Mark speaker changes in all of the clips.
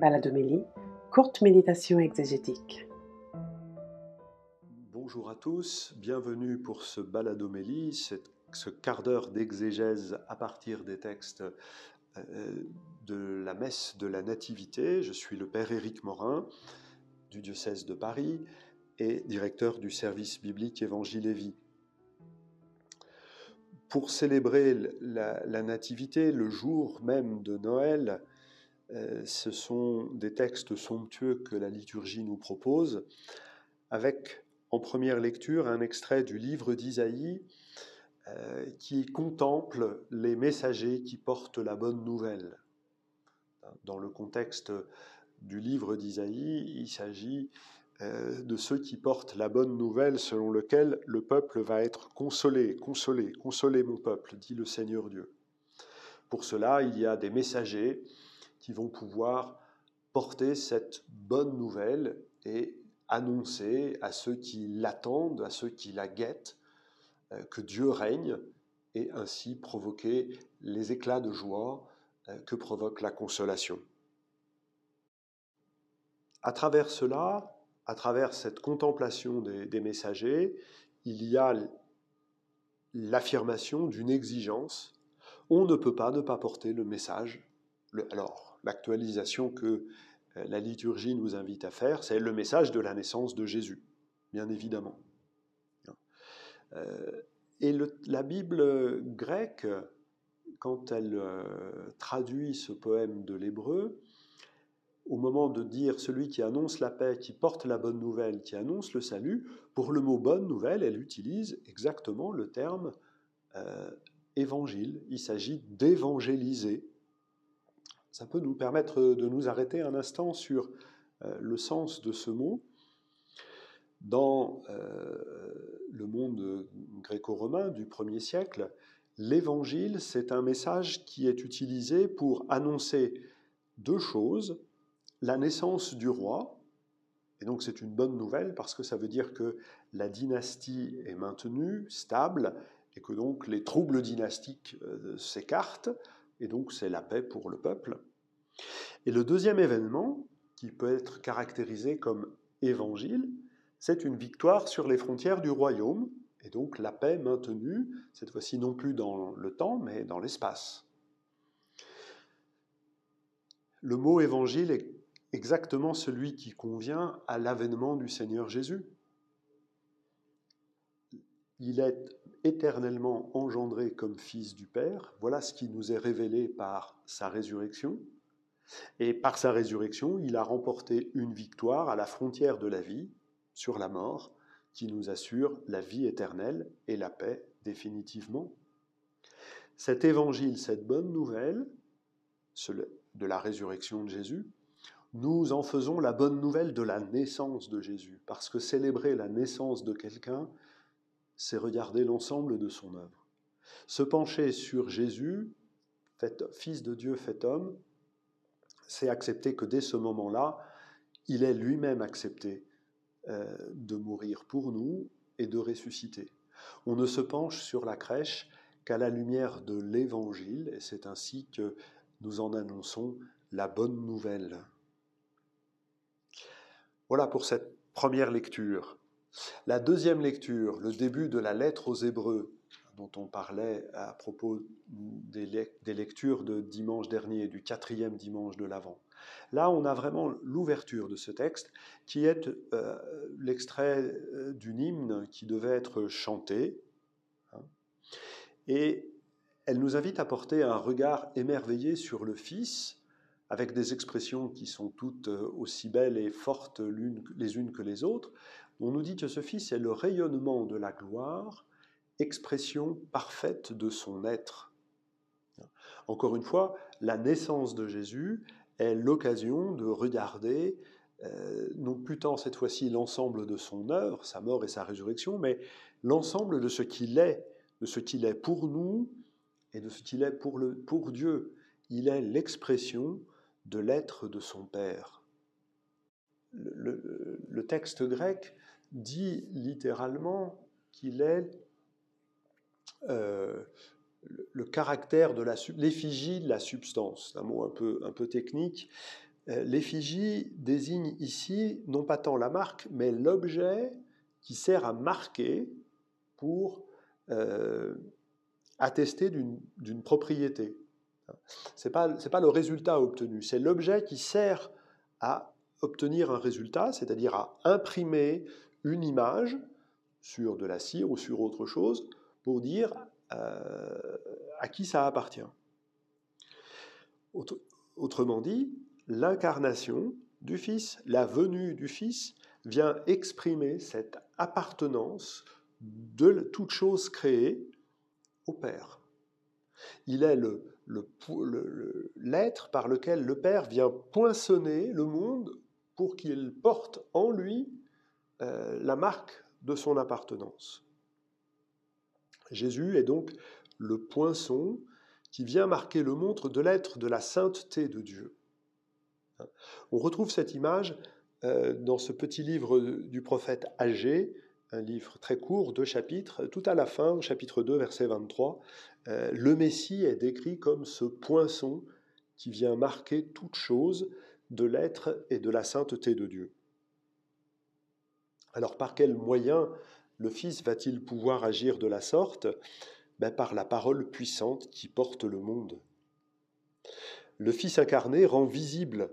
Speaker 1: Baladomélie, courte méditation exégétique.
Speaker 2: Bonjour à tous, bienvenue pour ce Baladomélie, ce quart d'heure d'exégèse à partir des textes euh, de la messe de la Nativité. Je suis le Père Éric Morin du diocèse de Paris et directeur du service biblique Évangile et Vie. Pour célébrer la, Nativité, le jour même de Noël, ce sont des textes somptueux que la liturgie nous propose, avec en première lecture un extrait du livre d'Isaïe euh, qui contemple les messagers qui portent la bonne nouvelle. Dans le contexte du livre d'Isaïe, il s'agit euh, de ceux qui portent la bonne nouvelle selon lequel le peuple va être consolé, consolé, consolé mon peuple, dit le Seigneur Dieu. Pour cela, il y a des messagers qui vont pouvoir porter cette bonne nouvelle et annoncer à ceux qui l'attendent, à ceux qui la guettent, euh, que Dieu règne et ainsi provoquer les éclats de joie euh, que provoque la consolation. À travers cela, à travers cette contemplation des, messagers, il y a l'affirmation d'une exigence. On ne peut pas ne pas porter le message. alors, l'actualisation que euh, la liturgie nous invite à faire, c'est le message de la naissance de Jésus, bien évidemment. Euh, et la Bible grecque, quand elle euh, traduit ce poème de l'hébreu, au moment de dire celui qui annonce la paix, qui porte la bonne nouvelle, qui annonce le salut, pour le mot bonne nouvelle, elle utilise exactement le terme évangile. Il s'agit d'évangéliser ça peut nous permettre de nous arrêter un instant sur euh, le sens de ce mot. Dans euh, le monde gréco-romain du 1er siècle, l'évangile, c'est un message qui est utilisé pour annoncer deux choses. La naissance du roi, et donc c'est une bonne nouvelle parce que ça veut dire que la dynastie est maintenue, stable, et que donc les troubles dynastiques euh, s'écartent et donc c'est la paix pour le peuple. Et le deuxième événement, qui peut être caractérisé comme évangile, c'est une victoire sur les frontières du royaume, et donc la paix maintenue, cette fois-ci non plus dans le temps, mais dans l'espace. Le mot évangile est exactement celui qui convient à l'avènement du Seigneur Jésus. Il est éternellement engendré comme fils du Père. Voilà ce qui nous est révélé par sa résurrection. Et par sa résurrection, il a remporté une victoire à la frontière de la vie, sur la mort, qui nous assure la vie éternelle et la paix définitivement. Cet évangile, cette bonne nouvelle de la résurrection de Jésus, nous en faisons la bonne nouvelle de la naissance de Jésus, parce que célébrer la naissance de quelqu'un, c'est regarder l'ensemble de son œuvre. Se pencher sur Jésus, fils de Dieu fait homme, c'est accepter que dès ce moment-là, il est lui-même accepté euh, de mourir pour nous et de ressusciter. On ne se penche sur la crèche qu'à la lumière de l'Évangile, et c'est ainsi que nous en annonçons la bonne nouvelle. Voilà pour cette première lecture. La deuxième lecture, le début de la lettre aux Hébreux, dont on parlait à propos des, lectures de dimanche dernier, du quatrième dimanche de l'Avent. Là, on a vraiment l'ouverture de ce texte, qui est euh, l'extrait euh, d'une hymne qui devait être chantée. Hein. et elle nous invite à porter un regard émerveillé sur le Fils, avec des expressions qui sont toutes euh, aussi belles et fortes les unes que les autres. On nous dit que ce Fils est le rayonnement de la gloire, expression parfaite de son être. Encore une fois, la naissance de Jésus est l'occasion de regarder euh, non plus tant cette fois-ci l'ensemble de son œuvre, sa mort et sa résurrection, mais l'ensemble de ce qu'il est, de ce qu'il est pour nous et de ce qu'il est pour, le, pour Dieu. Il est l'expression de l'être de son Père. Le, texte grec dit littéralement qu'il est euh, le caractère de l'effigie de la substance, un mot un peu, un peu technique, euh, l'effigie désigne ici non pas tant la marque, mais l'objet qui sert à marquer pour euh, attester d'une propriété. Ce n'est pas, pas le résultat obtenu, c'est l'objet qui sert à obtenir un résultat, c'est-à-dire à imprimer une image sur de la cire ou sur autre chose pour dire euh, à qui ça appartient. Autrement dit, l'incarnation du Fils, la venue du Fils, vient exprimer cette appartenance de toute chose créée au Père. Il est le, l'être par lequel le Père vient poinçonner le monde pour qu'il porte en lui euh, la marque de son appartenance. Jésus est donc le poinçon qui vient marquer le montre de l'être de la sainteté de Dieu. On retrouve cette image euh, dans ce petit livre du prophète Agé, un livre très court, deux chapitres, tout à la fin, chapitre 2, verset 23, euh, le Messie est décrit comme ce poinçon qui vient marquer toute chose de l'être et de la sainteté de Dieu. Alors par quel moyen le Fils va-t-il pouvoir agir de la sorte? Ben, Par la parole puissante qui porte le monde. Le Fils incarné rend visible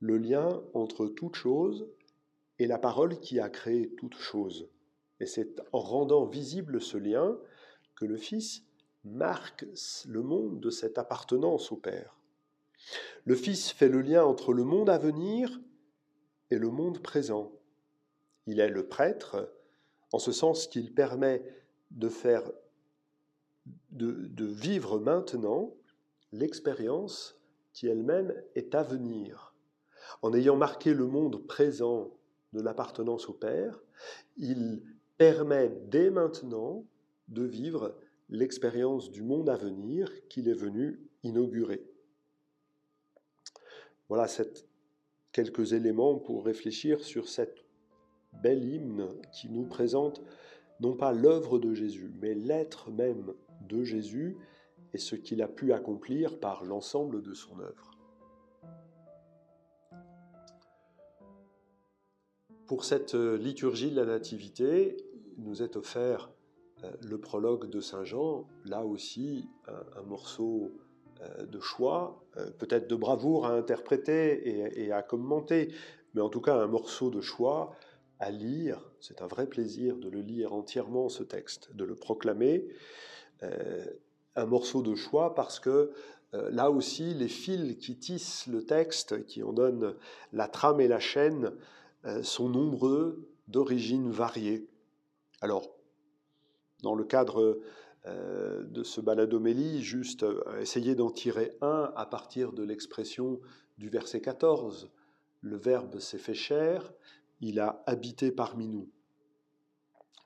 Speaker 2: le lien entre toute chose et la parole qui a créé toute chose. Et c'est en rendant visible ce lien que le Fils marque le monde de cette appartenance au Père. Le Fils fait le lien entre le monde à venir et le monde présent. Il est le prêtre, en ce sens qu'il permet de faire, de, vivre maintenant l'expérience qui elle-même est à venir. En ayant marqué le monde présent de l'appartenance au Père, il permet dès maintenant de vivre l'expérience du monde à venir qu'il est venu inaugurer. Voilà quelques éléments pour réfléchir sur cette belle hymne qui nous présente non pas l'œuvre de Jésus, mais l'être même de Jésus et ce qu'il a pu accomplir par l'ensemble de son œuvre. Pour cette liturgie de la Nativité, nous est offert euh, le prologue de Saint Jean, là aussi un, morceau euh, de choix, euh, peut-être de bravoure à interpréter et, à commenter, mais en tout cas un morceau de choix à lire. C'est un vrai plaisir de le lire entièrement, ce texte, de le proclamer. un morceau de choix parce que là aussi, les fils qui tissent le texte, qui en donnent la trame et la chaîne, sont nombreux, d'origines variées. Alors, dans le cadre euh, de ce baladomélie, juste euh, essayer d'en tirer un à partir de l'expression du verset 14. Le Verbe s'est fait chair, il a habité parmi nous.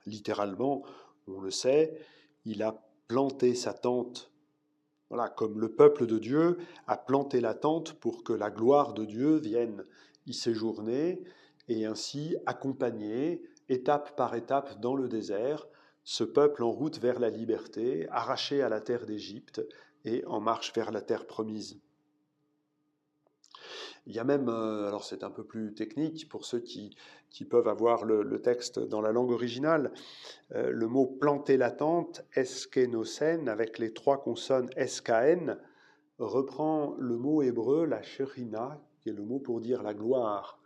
Speaker 2: Littéralement, on le sait, il a planté sa tente. Voilà, comme le peuple de Dieu a planté la tente pour que la gloire de Dieu vienne y séjourner et ainsi accompagner étape par étape dans le désert, ce peuple en route vers la liberté, arraché à la terre d'Égypte et en marche vers la terre promise. Il y a même, euh, alors c'est un peu plus technique pour ceux qui, peuvent avoir le, texte dans la langue originale, euh, le mot planter la tente, avec les trois consonnes skn, reprend le mot hébreu, la sherina, qui est le mot pour dire la gloire.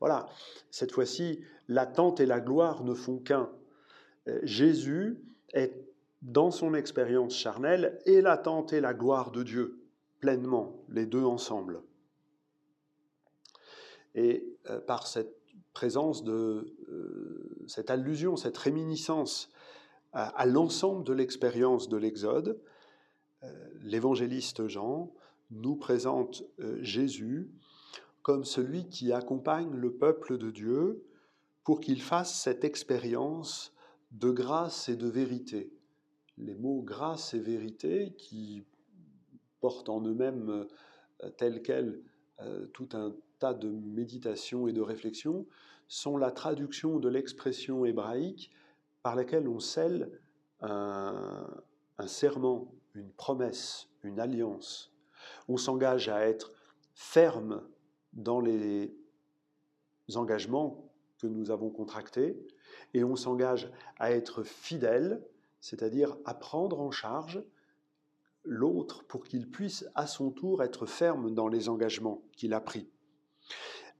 Speaker 2: Voilà, cette fois-ci, l'attente et la gloire ne font qu'un. Euh, Jésus est dans son expérience charnelle et l'attente et la gloire de Dieu, pleinement, les deux ensemble. Et euh, par cette présence de euh, cette allusion, cette réminiscence à, l'ensemble de l'expérience de l'Exode, l'évangéliste Jean nous présente Jésus comme celui qui accompagne le peuple de Dieu pour qu'il fasse cette expérience de grâce et de vérité. Les mots grâce et vérité qui portent en eux-mêmes euh, tels quels euh, tout un tas de méditation et de réflexion sont la traduction de l'expression hébraïque par laquelle on scelle un serment, une promesse, une alliance. On s'engage à être ferme dans les engagements que nous avons contractés et on s'engage à être fidèle, c'est-à-dire à prendre en charge l'autre pour qu'il puisse à son tour être ferme dans les engagements qu'il a pris.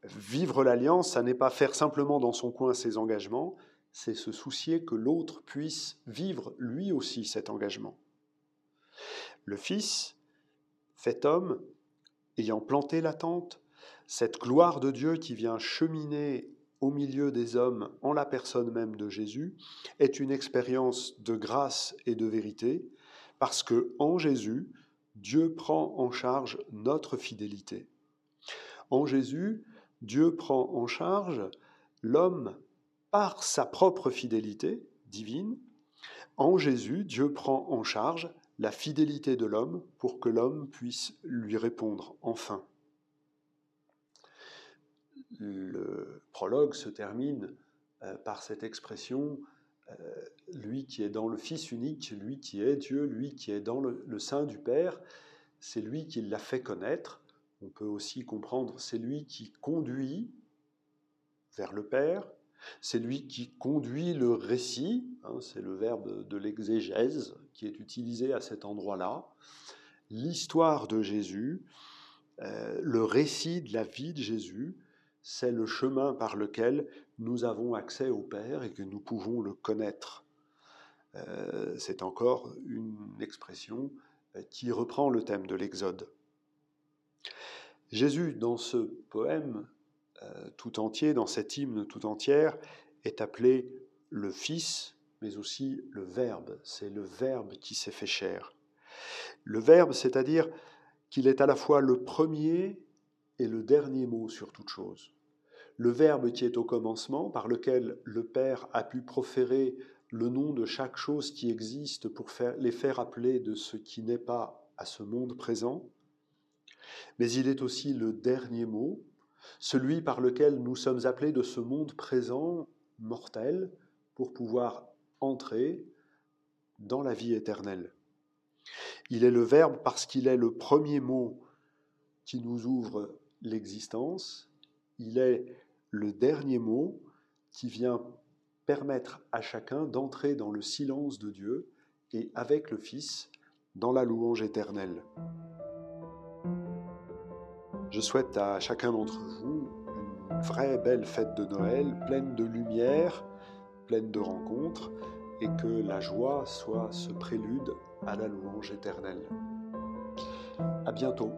Speaker 2: Vivre l'alliance, ça n'est pas faire simplement dans son coin ses engagements, c'est se soucier que l'autre puisse vivre lui aussi cet engagement. Le Fils, fait homme, ayant planté la tente, cette gloire de Dieu qui vient cheminer au milieu des hommes en la personne même de Jésus, est une expérience de grâce et de vérité, parce que en Jésus, Dieu prend en charge notre fidélité. En Jésus, Dieu prend en charge l'homme par sa propre fidélité divine. En Jésus, Dieu prend en charge la fidélité de l'homme pour que l'homme puisse lui répondre enfin. Le prologue se termine euh, par cette expression lui qui est dans le Fils unique, lui qui est Dieu, lui qui est dans le, le sein du Père, c'est lui qui l'a fait connaître. On peut aussi comprendre, c'est lui qui conduit vers le Père, c'est lui qui conduit le récit, hein, c'est le verbe de l'exégèse qui est utilisé à cet endroit-là, l'histoire de Jésus, euh, le récit de la vie de Jésus, c'est le chemin par lequel nous avons accès au Père et que nous pouvons le connaître. Euh, c'est encore une expression euh, qui reprend le thème de l'Exode. Jésus, dans ce poème tout entier, dans cet hymne tout entière, est appelé le Fils, mais aussi le Verbe. C'est le Verbe qui s'est fait chair. Le Verbe, c'est-à-dire qu'il est à la fois le premier et le dernier mot sur toute chose le Verbe qui est au commencement, par lequel le Père a pu proférer le nom de chaque chose qui existe pour les faire appeler de ce qui n'est pas à ce monde présent. Mais il est aussi le dernier mot, celui par lequel nous sommes appelés de ce monde présent mortel pour pouvoir entrer dans la vie éternelle. Il est le Verbe parce qu'il est le premier mot qui nous ouvre l'existence, il est le dernier mot qui vient permettre à chacun d'entrer dans le silence de Dieu et avec le Fils dans la louange éternelle. Je souhaite à chacun d'entre vous une vraie belle fête de Noël, pleine de lumière, pleine de rencontres, et que la joie soit ce prélude à la louange éternelle. À bientôt.